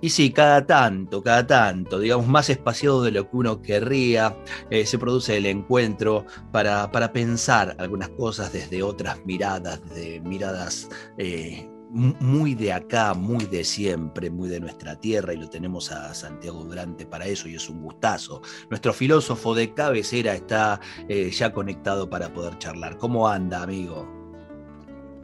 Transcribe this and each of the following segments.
Y sí, cada tanto, cada tanto, digamos, más espaciado de lo que uno querría, eh, se produce el encuentro para, para, pensar algunas cosas desde otras miradas, de miradas eh, muy de acá, muy de siempre, muy de nuestra tierra, y lo tenemos a Santiago Durante para eso, y es un gustazo. Nuestro filósofo de cabecera está eh, ya conectado para poder charlar. ¿Cómo anda, amigo?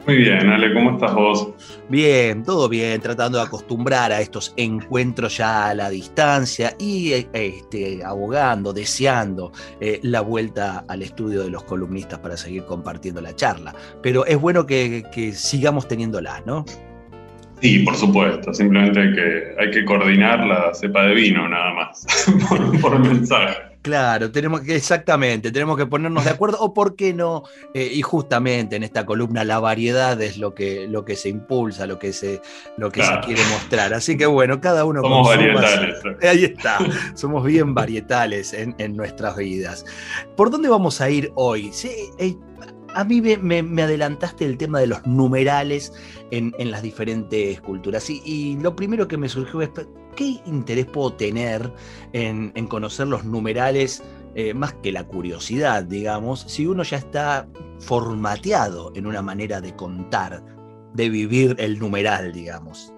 Muy bien, Ale, ¿cómo estás vos? Bien, todo bien, tratando de acostumbrar a estos encuentros ya a la distancia y eh, este, abogando, deseando eh, la vuelta al estudio de los columnistas para seguir compartiendo la charla. Pero es bueno que, sigamos teniéndola, ¿no? Sí, por supuesto, simplemente hay que, hay que coordinar la cepa de vino nada más por, por mensaje. Claro, tenemos que, exactamente, tenemos que ponernos de acuerdo, o por qué no, eh, y justamente en esta columna la variedad es lo que, lo que se impulsa, lo que se, lo que se quiere mostrar. Así que bueno, cada uno Somos varietales. Ahí está, somos bien varietales en, nuestras vidas. ¿Por dónde vamos a ir hoy? Sí, eh, a mí me, adelantaste el tema de los numerales en, las diferentes culturas. Y, lo primero que me surgió es, ¿qué interés puedo tener en, conocer los numerales? Eh, más que la curiosidad, digamos, si uno ya está formateado en una manera de contar, de vivir el numeral, digamos.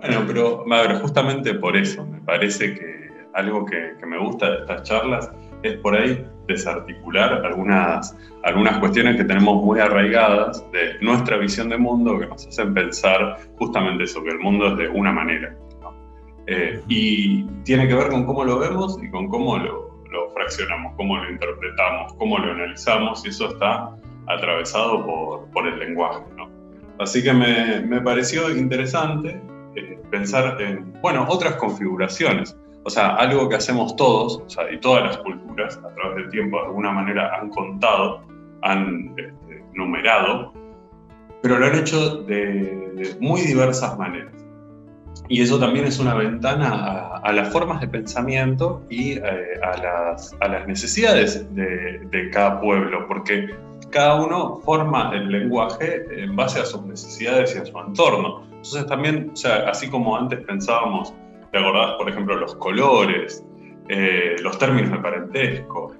Bueno, pero Madre, justamente por eso me parece que algo que, que me gusta de estas charlas es por ahí desarticular algunas, algunas cuestiones que tenemos muy arraigadas de nuestra visión de mundo que nos hacen pensar justamente eso, que el mundo es de una manera. Eh, y tiene que ver con cómo lo vemos y con cómo lo, fraccionamos, cómo lo interpretamos, cómo lo analizamos, y eso está atravesado por, el lenguaje. Así que me, pareció interesante eh, pensar en, bueno, otras configuraciones o sea, algo que hacemos todos, o y todas las culturas a través del tiempo de alguna manera han contado, han este, numerado, pero lo han hecho de, muy diversas maneras. Y eso también es una ventana a, las formas de pensamiento y eh, a, las, necesidades de, cada pueblo, porque cada uno forma el lenguaje en base a sus necesidades y a su entorno. Entonces también, o sea, así como antes pensábamos ¿Te por ejemplo, los colores, eh, los términos de parentesco?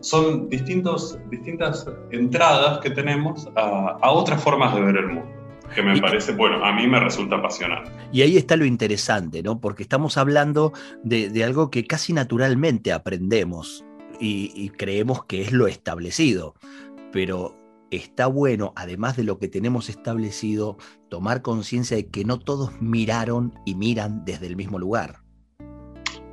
Son distintos, distintas entradas que tenemos a, otras formas de ver el mundo que me parece, bueno, a mí me resulta apasionante. Y ahí está lo interesante, ¿no? Porque estamos hablando de, algo que casi naturalmente aprendemos y, y, creemos que es lo establecido, pero está bueno, además de lo que tenemos establecido, tomar conciencia de que no todos miraron y miran desde el mismo lugar.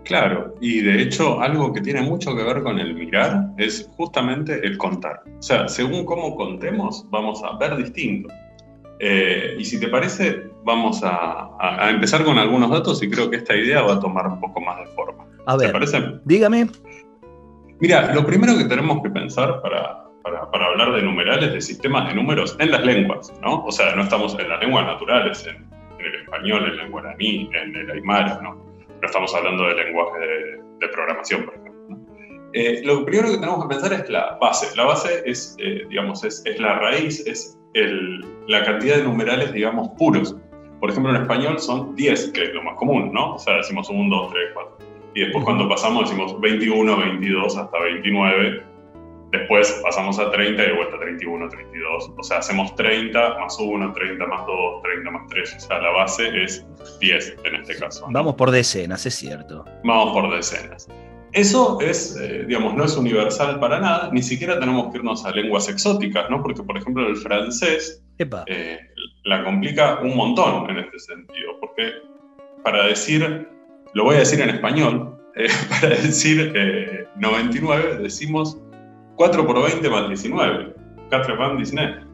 Claro, y de hecho algo que tiene mucho que ver con el mirar es justamente el contar. O sea, según cómo contemos, vamos a ver distinto. Eh, y si te parece, vamos a, empezar con algunos datos y creo que esta idea va a tomar un poco más de forma. A ver, ¿Te parece? dígame. Mira, lo primero que tenemos que pensar para, para, hablar de numerales, de sistemas de números en las lenguas, ¿no? O sea, no estamos en las lenguas naturales, en, el español, en el guaraní, en el aymara, ¿no? No estamos hablando de lenguaje de, programación, por ejemplo. Eh, lo primero que tenemos que pensar es la base. La base es, eh, digamos, es, es, la raíz, es el, la cantidad de numerales, digamos, puros. Por ejemplo, en español son 10, que es lo más común, ¿no? O sea, decimos 1, 2, 3, 4. Y después cuando pasamos decimos 21, 22 hasta 29, Después pasamos a 30 y de vuelta a 31, 32. O sea, hacemos 30 más 1, 30 más 2, 30 más 3. O sea, la base es 10 en este caso. Vamos por decenas, es cierto. Vamos por decenas. Eso es, eh, digamos, no es universal para nada, ni siquiera tenemos que irnos a lenguas exóticas, ¿no? Porque, por ejemplo, el francés eh, la complica un montón en este sentido, porque para decir, lo voy a decir en español, eh, para decir 99 decimos 4 por 20 más 19. 4 van 19.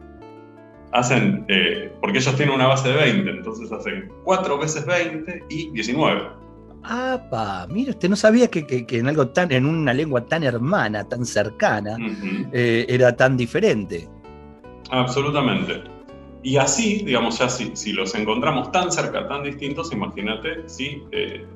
hacen, porque ellos tienen una base de 20, entonces hacen 4 veces 20 y 19. ¡Apa! Mira, usted no sabía que, en algo tan, en una lengua tan hermana, tan cercana, eh, era tan diferente. Absolutamente. Y así, digamos, ya si, si, los encontramos tan cerca, tan distintos, imagínate si, eh,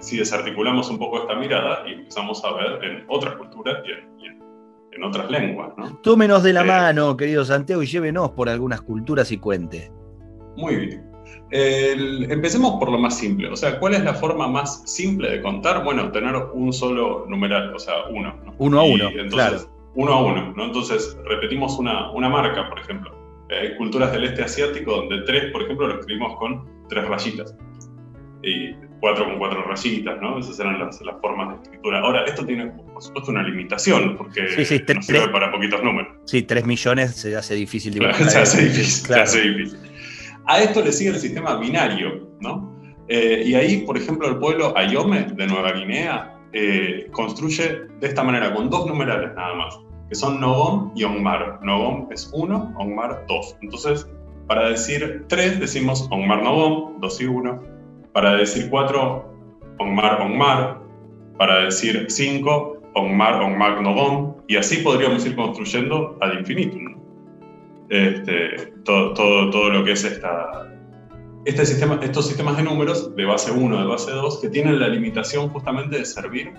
si desarticulamos un poco esta mirada y empezamos a ver en otras culturas y en, otras lenguas. ¿no? Tómenos de la eh, mano, querido Santiago, y llévenos por algunas culturas y cuente. Muy bien. Empecemos por lo más simple. O sea, ¿cuál es la forma más simple de contar? Bueno, tener un solo numeral, o sea, uno. Uno a uno, claro. Uno a uno, ¿no? Entonces, repetimos una, una marca, por ejemplo hay culturas del este asiático donde tres, por ejemplo, lo escribimos con tres rayitas. Y cuatro con cuatro rayitas, ¿no? Esas eran las, formas de escritura. Ahora, esto tiene, por supuesto, una limitación, porque no sirve para poquitos números. Sí, tres millones se hace difícil dibujar. se hace difícil, se hace difícil. A esto le sigue el sistema binario, ¿no? Eh, y ahí, por ejemplo, el pueblo Ayome de Nueva Guinea eh, construye de esta manera, con dos numerales nada más que son Nogom y Ongmar. Nogom es 1, Ongmar 2. Entonces, para decir 3 decimos Ongmar Nogom, 2 y 1. Para decir 4, Ongmar Ongmar. Para decir 5, Ongmar Ongmar Nogom. Y así podríamos ir construyendo ad infinitum. Este, todo, todo, todo, lo que es esta, este sistema, estos sistemas de números de base 1, de base 2, que tienen la limitación justamente de servir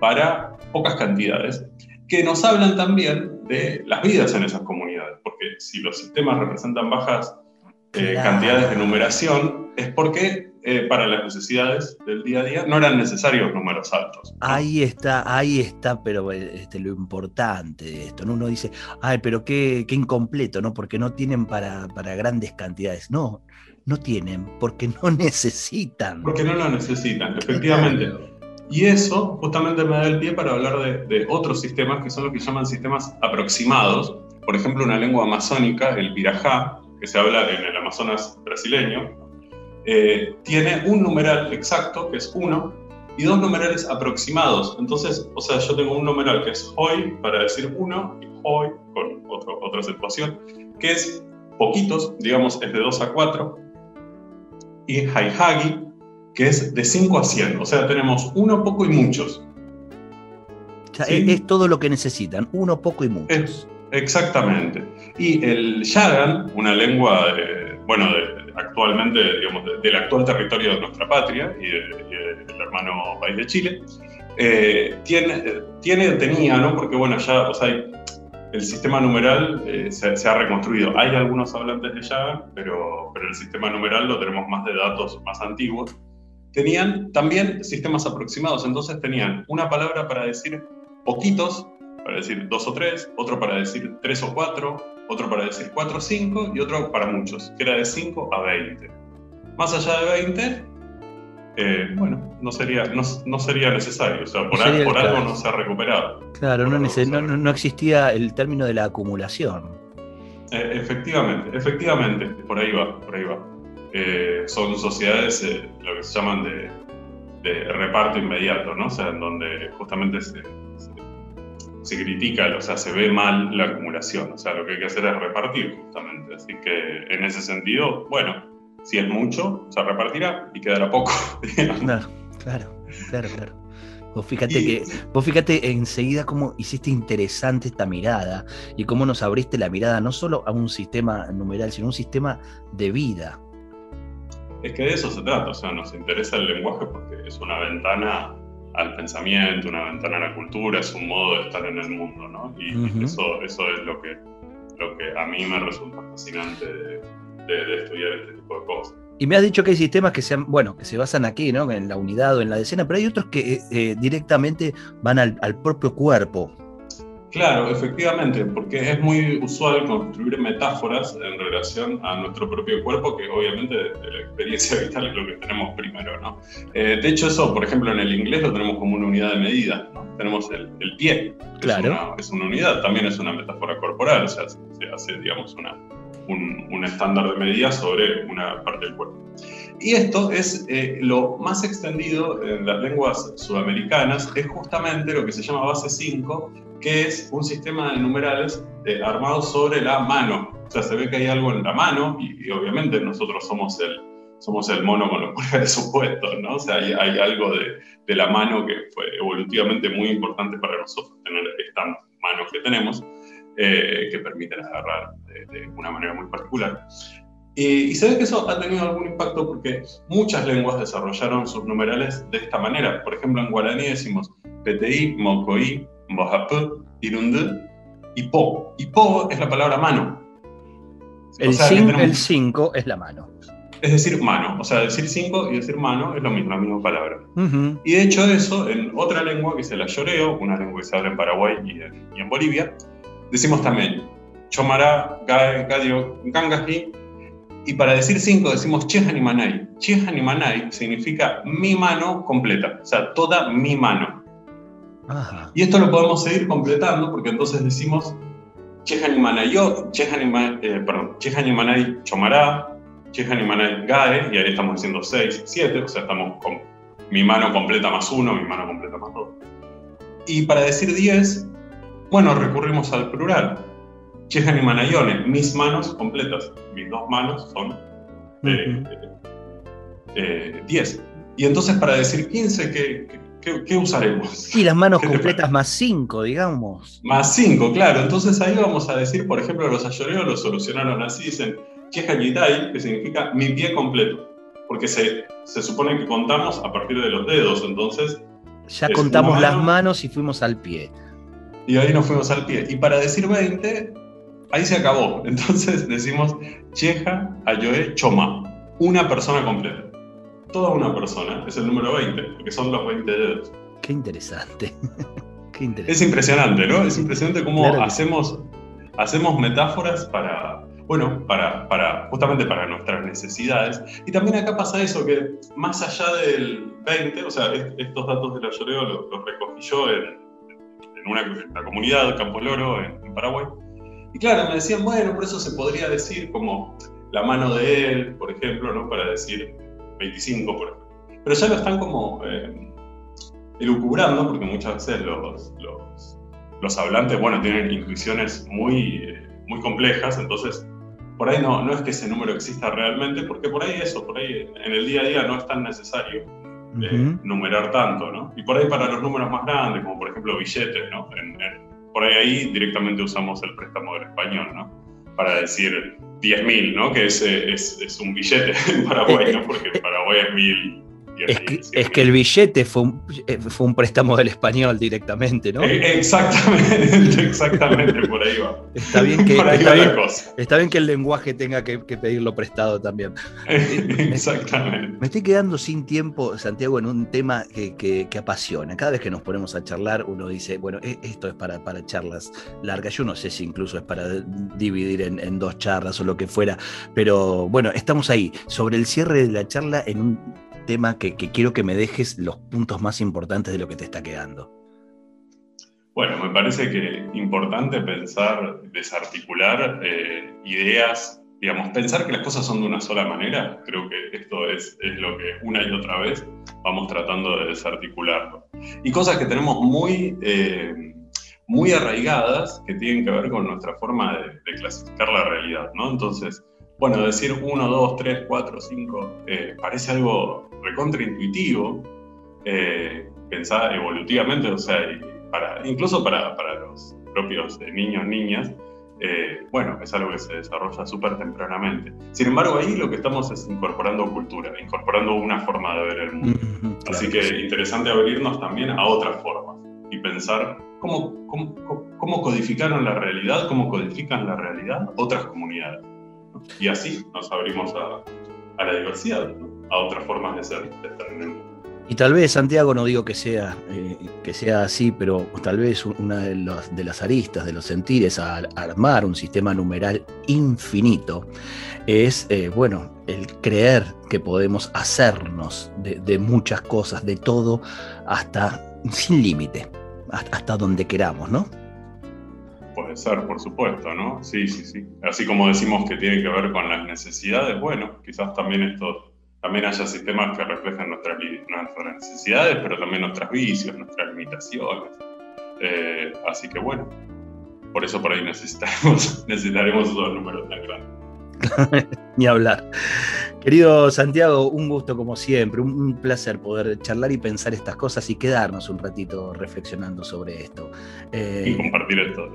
para pocas cantidades que nos hablan también de las vidas en esas comunidades, porque si los sistemas representan bajas eh, cantidades de numeración, es porque eh, para las necesidades del día a día no eran necesarios números altos. Ahí está, ahí está, pero este, lo importante de esto, ¿no? Uno dice, ay, pero qué, qué incompleto, ¿no? Porque no tienen para, para grandes cantidades. No, no tienen, porque no necesitan. Porque no lo necesitan, efectivamente. Y eso justamente me da el pie para hablar de, otros sistemas que son lo que llaman sistemas aproximados. Por ejemplo, una lengua amazónica, el pirajá, que se habla en el Amazonas brasileño, eh, tiene un numeral exacto, que es 1, y dos numerales aproximados. Entonces, o sea, yo tengo un numeral que es hoy para decir 1 y hoy con otra acentuación, que es poquitos, digamos, es de 2 a 4, y haihagi, que es de 5 a 100. O sea, tenemos uno, poco y muchos. es, todo lo que necesitan, uno, poco y muchos. exactamente. Y el Yagan, una lengua, bueno, actualmente, digamos, del actual territorio de nuestra patria y, del hermano país de Chile, eh, tiene, tenía, ¿no? Porque, bueno, ya, o sea, el sistema numeral eh, se, ha reconstruido. Hay algunos hablantes de Yagan, pero, pero el sistema numeral lo tenemos más de datos más antiguos tenían también sistemas aproximados. Entonces tenían una palabra para decir poquitos, para decir dos o tres, otro para decir tres o cuatro, otro para decir cuatro o cinco y otro para muchos, que era de 5 a 20. Más allá de 20, eh, bueno, no sería, no, sería necesario, o sea, por, algo no se ha recuperado. Claro, no, no, existía el término de la acumulación. Eh, efectivamente, efectivamente, por ahí va, por ahí va. Eh, son sociedades, lo que se llaman de, reparto inmediato, ¿no? O sea, en donde justamente se, se, critica, o sea, se ve mal la acumulación, o sea, lo que hay que hacer es repartir justamente. Así que en ese sentido, bueno, si es mucho, se repartirá y quedará poco. Claro, claro, claro, claro. Vos fíjate que, vos fíjate enseguida cómo hiciste interesante esta mirada y cómo nos abriste la mirada no solo a un sistema numeral, sino a un sistema de vida. Es que de eso se trata, o sea, nos interesa el lenguaje porque es una ventana al pensamiento, una ventana a la cultura, es un modo de estar en el mundo, ¿no? Y eso, eso es lo que, lo que a mí me resulta fascinante de, estudiar este tipo de cosas. Y me has dicho que hay sistemas que sean, bueno, que se basan aquí, ¿no? En la unidad o en la decena, pero hay otros que eh, eh, directamente van al, al, propio cuerpo. Claro, efectivamente, porque es muy usual construir metáforas en relación a nuestro propio cuerpo, que obviamente de la experiencia vital es lo que tenemos primero, ¿no? Eh, de hecho, eso, por ejemplo, en el inglés lo tenemos como una unidad de medida, ¿no? Tenemos el, pie, claro. es, una, unidad, también es una metáfora corporal, o sea, se, hace, digamos, una, un, estándar de medida sobre una parte del cuerpo. Y esto es eh, lo más extendido en las lenguas sudamericanas, es justamente lo que se llama base 5, que es un sistema de numerales eh, armado sobre la mano. O sea, se ve que hay algo en la mano y, obviamente nosotros somos el, somos el mono con los pulgares opuestos, ¿no? O sea, hay, hay algo de, de, la mano que fue evolutivamente muy importante para nosotros tener estas manos que tenemos, eh, que permiten agarrar de, de, una manera muy particular. Y, y, se ve que eso ha tenido algún impacto porque muchas lenguas desarrollaron sus numerales de esta manera. Por ejemplo, en guaraní decimos PTI, Mocoí, Mbojapú, Irundú y Po. Y Po es la palabra mano. El 5 es la mano. Es decir, mano. O sea, decir 5 y decir mano es lo mismo, la misma palabra. Y de hecho eso, en otra lengua que se la lloreo, una lengua que se habla en Paraguay y en, y en Bolivia, decimos también Chomara, Gadio, Gangaji, y para decir 5 decimos Chehanimanay. Chehanimanay significa mi mano completa, o sea, toda mi mano. Y esto lo podemos seguir completando porque entonces decimos Chehanimanayot, eh, perdón, Chehanimanay Chomará, Chehanimanay Gae, y ahí estamos diciendo 6, 7, o sea, estamos con mi mano completa más 1, mi mano completa más 2. Y para decir 10, bueno, recurrimos al plural. Chehanimanayone, mis manos completas, mis dos manos son 10. Eh, eh, y entonces para decir 15, ¿qué, ¿Qué, usaremos? Y las manos completas más 5, digamos. Más 5, claro. Entonces ahí vamos a decir, por ejemplo, los ayoreos lo solucionaron así, dicen Chehayitai, que significa mi pie completo. Porque se, se supone que contamos a partir de los dedos, entonces... Ya contamos las manos y fuimos al pie. Y ahí nos fuimos al pie. Y para decir 20, ahí se acabó. Entonces decimos Cheja Ayoe Choma, una persona completa toda una persona es el número 20, porque son los 20 dedos. Qué interesante. Qué interesante. Es impresionante, ¿no? Es impresionante cómo hacemos, hacemos metáforas para, bueno, para, para, justamente para nuestras necesidades. Y también acá pasa eso, que más allá del 20, o sea, estos datos de la lloreo los, recogí yo en, en una, comunidad, Campo Loro, en, en Paraguay. Y claro, me decían, bueno, por eso se podría decir como la mano de él, por ejemplo, ¿no? Para decir 25, por ejemplo. Pero ya lo están como eh, elucubrando, porque muchas veces los, los, hablantes, bueno, tienen intuiciones muy, muy complejas, entonces por ahí no, no es que ese número exista realmente, porque por ahí eso, por ahí en el día a día no es tan necesario eh, numerar tanto, ¿no? Y por ahí para los números más grandes, como por ejemplo billetes, ¿no? por ahí, ahí directamente usamos el préstamo del español, ¿no? Para decir 10.000, ¿no? Que es, es, es, un billete en Paraguay, ¿no? Porque Paraguay es mil. Es que, es que, el billete fue un, eh, fue un préstamo del español directamente, ¿no? Eh, exactamente, exactamente, por ahí va. Está bien que, está bien, está bien que el lenguaje tenga que, que pedirlo prestado también. exactamente. Me, estoy quedando sin tiempo, Santiago, en un tema que, apasiona. Cada vez que nos ponemos a charlar, uno dice, bueno, e, esto es para, para charlas largas. Yo no sé si incluso es para dividir en, en dos charlas o lo que fuera, pero bueno, estamos ahí, sobre el cierre de la charla en un tema que, quiero que me dejes los puntos más importantes de lo que te está quedando. Bueno, me parece que importante pensar, desarticular eh, ideas, digamos, pensar que las cosas son de una sola manera, creo que esto es, lo que una y otra vez vamos tratando de desarticularlo. Y cosas que tenemos muy, eh, muy arraigadas que tienen que ver con nuestra forma de, de clasificar la realidad, ¿no? Entonces, bueno, decir 1, 2, 3, 4, 5 parece algo recontraintuitivo, eh, pensar evolutivamente, o sea, para, incluso para, para los propios eh, niños, niñas, eh, bueno, es algo que se desarrolla súper tempranamente. Sin embargo, ahí lo que estamos es incorporando cultura, incorporando una forma de ver el mundo. Así que interesante abrirnos también a otras formas y pensar cómo, cómo, cómo codificaron la realidad, cómo codifican la realidad otras comunidades. Y así nos abrimos a, la diversidad, a otras formas de ser, de estar en el mundo. Y tal vez, Santiago, no digo que sea, eh, que sea así, pero tal vez una de, de las aristas, de los sentires, a, armar un sistema numeral infinito, es, eh, bueno, el creer que podemos hacernos de, muchas cosas, de todo, hasta sin límite, hasta, hasta donde queramos, ¿no? Puede ser, por supuesto, ¿no? Sí, sí, sí. Así como decimos que tiene que ver con las necesidades, bueno, quizás también esto, también haya sistemas que reflejen nuestras, necesidades, pero también nuestros vicios, nuestras limitaciones. Eh, así que bueno, por eso por ahí necesitaremos, necesitaremos esos números tan grandes. Ni hablar. Querido Santiago, un gusto como siempre, un, placer poder charlar y pensar estas cosas y quedarnos un ratito reflexionando sobre esto. Eh, y compartir esto.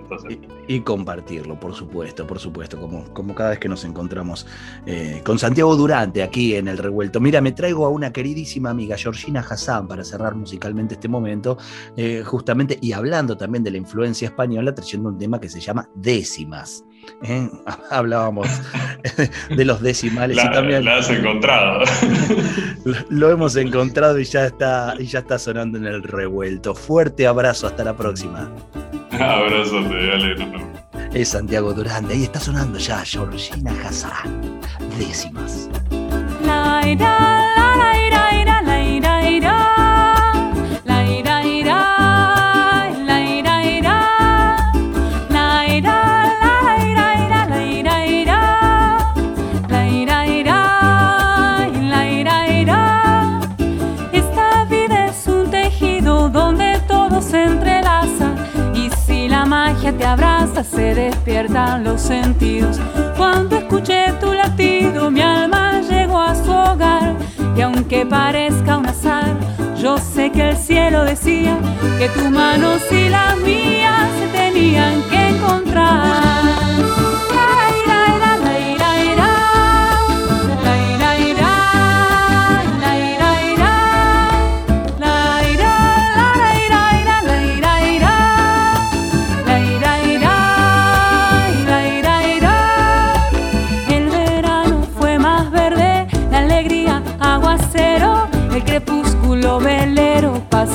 y, compartirlo, por supuesto, por supuesto, como, como cada vez que nos encontramos eh, con Santiago Durante aquí en el revuelto. Mira, me traigo a una queridísima amiga, Georgina Hassan, para cerrar musicalmente este momento, eh, justamente, y hablando también de la influencia española, trayendo un tema que se llama décimas. ¿Eh? hablábamos de los decimales la, y también has encontrado. Lo, hemos encontrado y ya está y ya está sonando en el revuelto. Fuerte abrazo hasta la próxima. Abrazo dale es Santiago Durán ahí está sonando ya Georgina Hazard décimas. La, te se despiertan los sentidos. Cuando escuché tu latido, mi alma llegó a su hogar. Y aunque parezca un azar, yo sé que el cielo decía que tus manos y las mías se tenían que encontrar.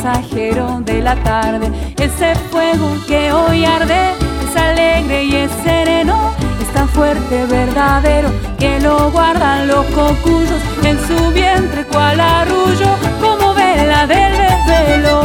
Pasajero de la tarde. Ese fuego que hoy arde es alegre y es sereno, es tan fuerte, verdadero, que lo guardan los cocuyos en su vientre cual arrullo, como vela del desvelo.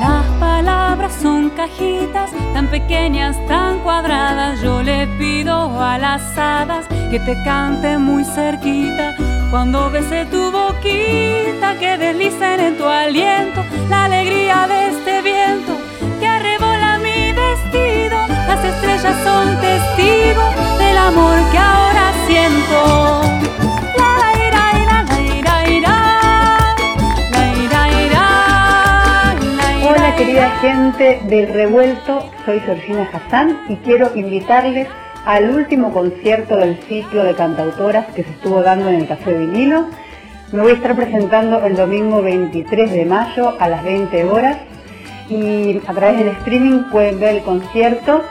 Las palabras son cajitas tan pequeñas, tan cuadradas, yo pido a las hadas que te cante muy cerquita. Cuando bese tu boquita, que deslicen en tu aliento la alegría de este viento que arrebola mi vestido. Las estrellas son testigos del amor que ahora siento. Querida gente del revuelto, soy Georgina Hassan y quiero invitarles al último concierto del ciclo de cantautoras que se estuvo dando en el Café Vinilo. Me voy a estar presentando el domingo 23 de mayo a las 20 horas y a través del streaming pueden ver el concierto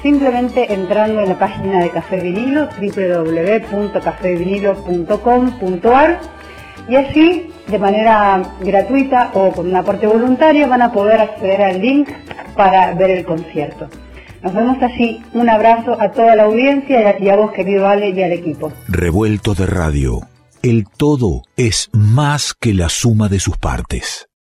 simplemente entrando en la página de Café Vinilo www.cafevinilo.com.ar y así de manera gratuita o con una parte voluntaria van a poder acceder al link para ver el concierto. Nos vemos así. Un abrazo a toda la audiencia y a vos, querido Ale, y al equipo. Revuelto de radio. El todo es más que la suma de sus partes.